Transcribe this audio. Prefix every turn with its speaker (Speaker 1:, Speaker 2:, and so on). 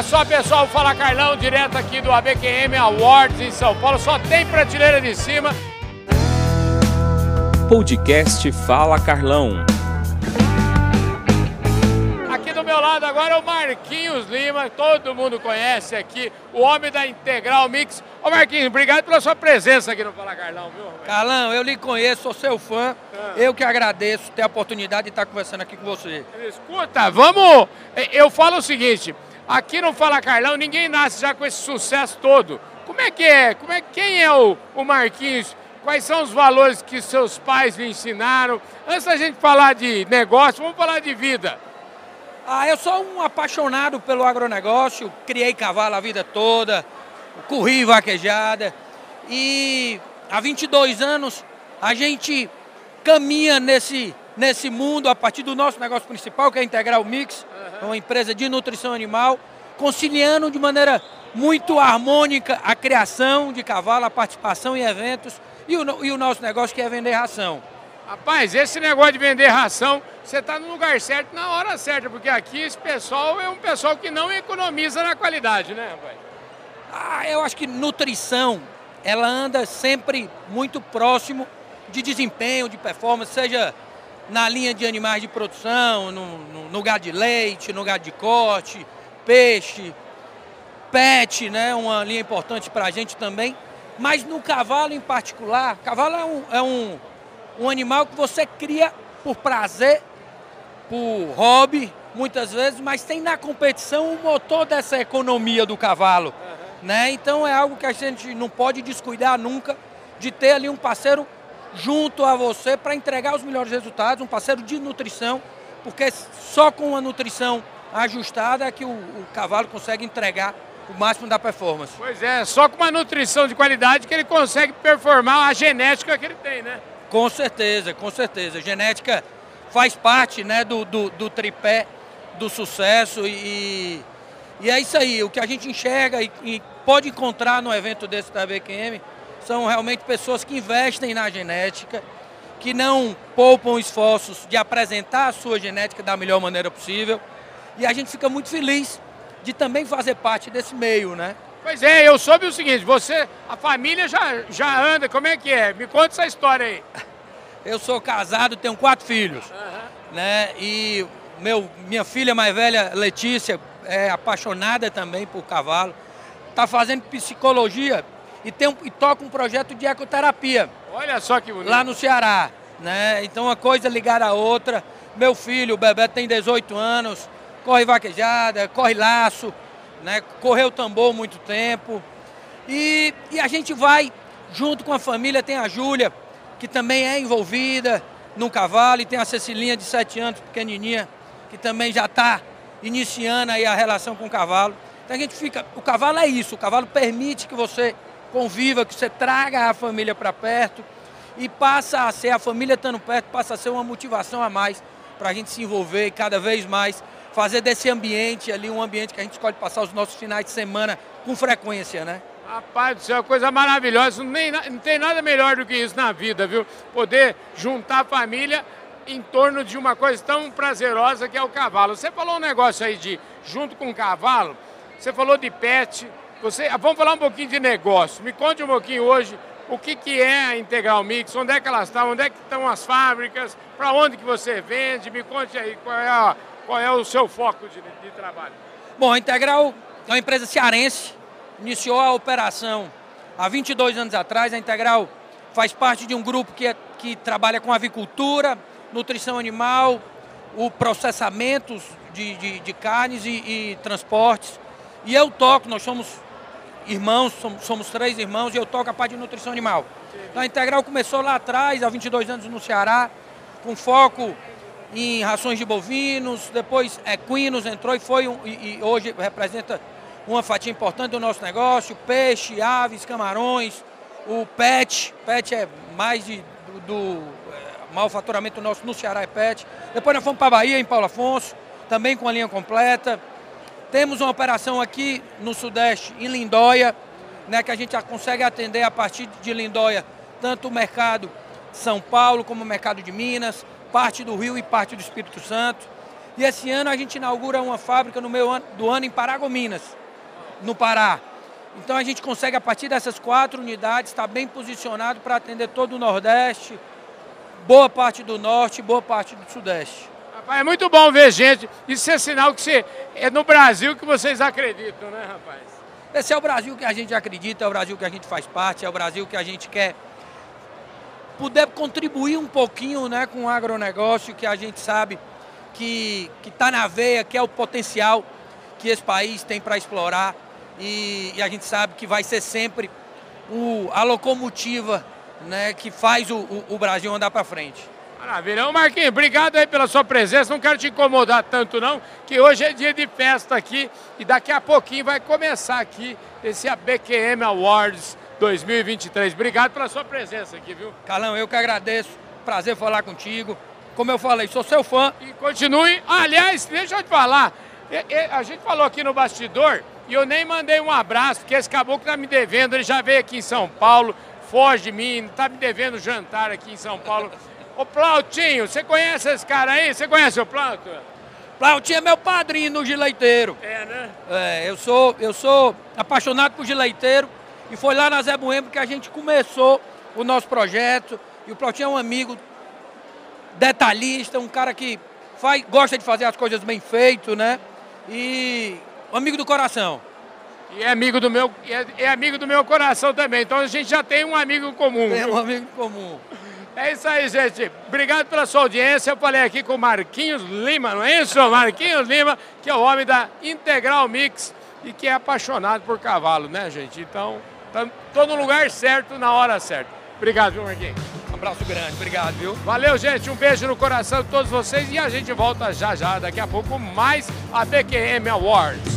Speaker 1: Olha só, pessoal, fala Carlão, direto aqui do ABQM Awards em São Paulo. Só tem prateleira de cima.
Speaker 2: Podcast Fala Carlão.
Speaker 1: Aqui do meu lado agora é o Marquinhos Lima, todo mundo conhece aqui, o homem da Integral Mix. Ô Marquinhos, obrigado pela sua presença aqui no Fala Carlão, viu?
Speaker 3: Carlão, eu lhe conheço, sou seu fã. Ah. Eu que agradeço ter a oportunidade de estar conversando aqui com você.
Speaker 1: Escuta, vamos. Eu falo o seguinte: aqui no Fala Carlão, ninguém nasce já com esse sucesso todo. Como é que é? Como é quem é o, o Marquinhos? Quais são os valores que seus pais lhe ensinaram? Antes da gente falar de negócio, vamos falar de vida.
Speaker 3: Ah, eu sou um apaixonado pelo agronegócio, criei cavalo a vida toda, corri vaquejada e há 22 anos a gente caminha nesse, nesse mundo a partir do nosso negócio principal, que é a Integral Mix, uhum. uma empresa de nutrição animal, conciliando de maneira muito harmônica a criação de cavalo, a participação em eventos e o, e o nosso negócio que é vender ração.
Speaker 1: Rapaz, esse negócio de vender ração, você está no lugar certo na hora certa, porque aqui esse pessoal é um pessoal que não economiza na qualidade, né, rapaz?
Speaker 3: Ah, eu acho que nutrição, ela anda sempre muito próximo de desempenho, de performance, seja na linha de animais de produção, no, no, no gado de leite, no gado de corte, peixe, pet, né, uma linha importante para a gente também. Mas no cavalo em particular, cavalo é um, é um, um animal que você cria por prazer, por hobby, muitas vezes, mas tem na competição o motor dessa economia do cavalo. Né? Então é algo que a gente não pode descuidar nunca de ter ali um parceiro junto a você para entregar os melhores resultados, um parceiro de nutrição, porque só com a nutrição ajustada é que o, o cavalo consegue entregar o máximo da performance.
Speaker 1: Pois é, só com uma nutrição de qualidade que ele consegue performar a genética que ele tem, né?
Speaker 3: Com certeza, com certeza. A genética faz parte né, do, do, do tripé do sucesso e, e é isso aí, o que a gente enxerga e, e pode encontrar no evento desse da BQM são realmente pessoas que investem na genética, que não poupam esforços de apresentar a sua genética da melhor maneira possível. E a gente fica muito feliz de também fazer parte desse meio, né?
Speaker 1: Pois é, eu soube o seguinte, você, a família já, já anda, como é que é? Me conta essa história aí.
Speaker 3: Eu sou casado, tenho quatro filhos, uhum. né? E meu, minha filha mais velha, Letícia, é apaixonada também por cavalo, está fazendo psicologia e, tem um, e toca um projeto de ecoterapia.
Speaker 1: Olha só que bonito.
Speaker 3: Lá no Ceará, né? Então uma coisa ligada à outra. Meu filho, o Bebeto, tem 18 anos, corre vaquejada, corre laço, né? correu tambor muito tempo. E, e a gente vai, junto com a família, tem a Júlia, que também é envolvida no cavalo, e tem a Cecilinha de 7 anos, pequenininha, que também já está iniciando aí a relação com o cavalo. Então a gente fica, o cavalo é isso, o cavalo permite que você conviva, que você traga a família para perto e passa a ser, a família estando perto, passa a ser uma motivação a mais para a gente se envolver e cada vez mais fazer desse ambiente ali um ambiente que a gente escolhe passar os nossos finais de semana com frequência, né?
Speaker 1: Rapaz do céu, coisa maravilhosa. Não tem nada melhor do que isso na vida, viu? Poder juntar a família em torno de uma coisa tão prazerosa que é o cavalo. Você falou um negócio aí de junto com o cavalo, você falou de pet, você, vamos falar um pouquinho de negócio. Me conte um pouquinho hoje o que, que é a Integral Mix, onde é que elas estão, onde é que estão as fábricas, para onde que você vende, me conte aí qual é, a, qual é o seu foco de, de trabalho.
Speaker 3: Bom, a Integral é uma empresa cearense, iniciou a operação há 22 anos atrás. A Integral faz parte de um grupo que, é, que trabalha com avicultura, nutrição animal, o processamento de, de, de carnes e, e, transportes. E eu toco, nós somos irmãos, somos, somos, três irmãos, e eu toco a parte de nutrição animal. Então a Integral começou lá atrás, há 22 anos no Ceará, com foco em rações de bovinos, depois equinos entrou e foi um, e, e hoje representa uma fatia importante do nosso negócio, peixe, aves, camarões, o PET, PET é mais de, do, do maior faturamento nosso no Ceará é PET. Depois nós fomos para a Bahia, em Paulo Afonso, também com a linha completa. Temos uma operação aqui no Sudeste, em Lindóia, né, que a gente consegue atender a partir de Lindóia, tanto o mercado de São Paulo como o mercado de Minas, parte do Rio e parte do Espírito Santo. E esse ano a gente inaugura uma fábrica no meio do ano em Paragominas, no Pará. Então a gente consegue, a partir dessas quatro unidades, estar bem posicionado para atender todo o Nordeste, boa parte do Norte, boa parte do Sudeste.
Speaker 1: Rapaz, é muito bom ver gente. Isso é sinal que você, é no Brasil que vocês acreditam, né, rapaz?
Speaker 3: Esse é o Brasil que a gente acredita, é o Brasil que a gente faz parte, é o Brasil que a gente quer poder contribuir um pouquinho né, com o agronegócio, que a gente sabe que está na veia, que é o potencial que esse país tem para explorar. E, e, a gente sabe que vai ser sempre o, a locomotiva né, que faz o, o, o Brasil andar para frente.
Speaker 1: Maravilha. Ô Marquinhos, obrigado aí pela sua presença. Não quero te incomodar tanto não, que hoje é dia de festa aqui e daqui a pouquinho vai começar aqui esse ABQM Awards 2023. Obrigado pela sua presença aqui, viu?
Speaker 3: Carlão, eu que agradeço. Prazer falar contigo. Como eu falei, sou seu fã.
Speaker 1: E continue. aliás, deixa eu te falar. A gente falou aqui no bastidor e eu nem mandei um abraço, porque esse caboclo tá me devendo. Ele já veio aqui em São Paulo, foge de mim, tá me devendo jantar aqui em São Paulo. Ô Plautinho, você conhece esse cara aí? Você conhece o Plauto?
Speaker 3: Plautinho é meu padrinho no gileiteiro.
Speaker 1: É, né?
Speaker 3: É, eu sou, eu sou apaixonado por gileiteiro e foi lá na Zé Bueno que a gente começou o nosso projeto. E o Plautinho é um amigo detalhista, um cara que faz, gosta de fazer as coisas bem feitas, né? E um amigo do coração.
Speaker 1: E é amigo do meu, é, é, amigo do meu coração também. Então a gente já tem um amigo comum.
Speaker 3: Tem um amigo comum.
Speaker 1: É isso aí, gente. Obrigado pela sua audiência. Eu falei aqui com o Marquinhos Lima, não é isso? Marquinhos Lima, que é o homem da Integral Mix e que é apaixonado por cavalo, né, gente? Então, no lugar certo, na hora certa. Obrigado, viu, Marquinhos?
Speaker 3: Um abraço grande, obrigado, viu?
Speaker 1: Valeu, gente. Um beijo no coração de todos vocês e a gente volta já já, daqui a pouco, mais a BQM Awards.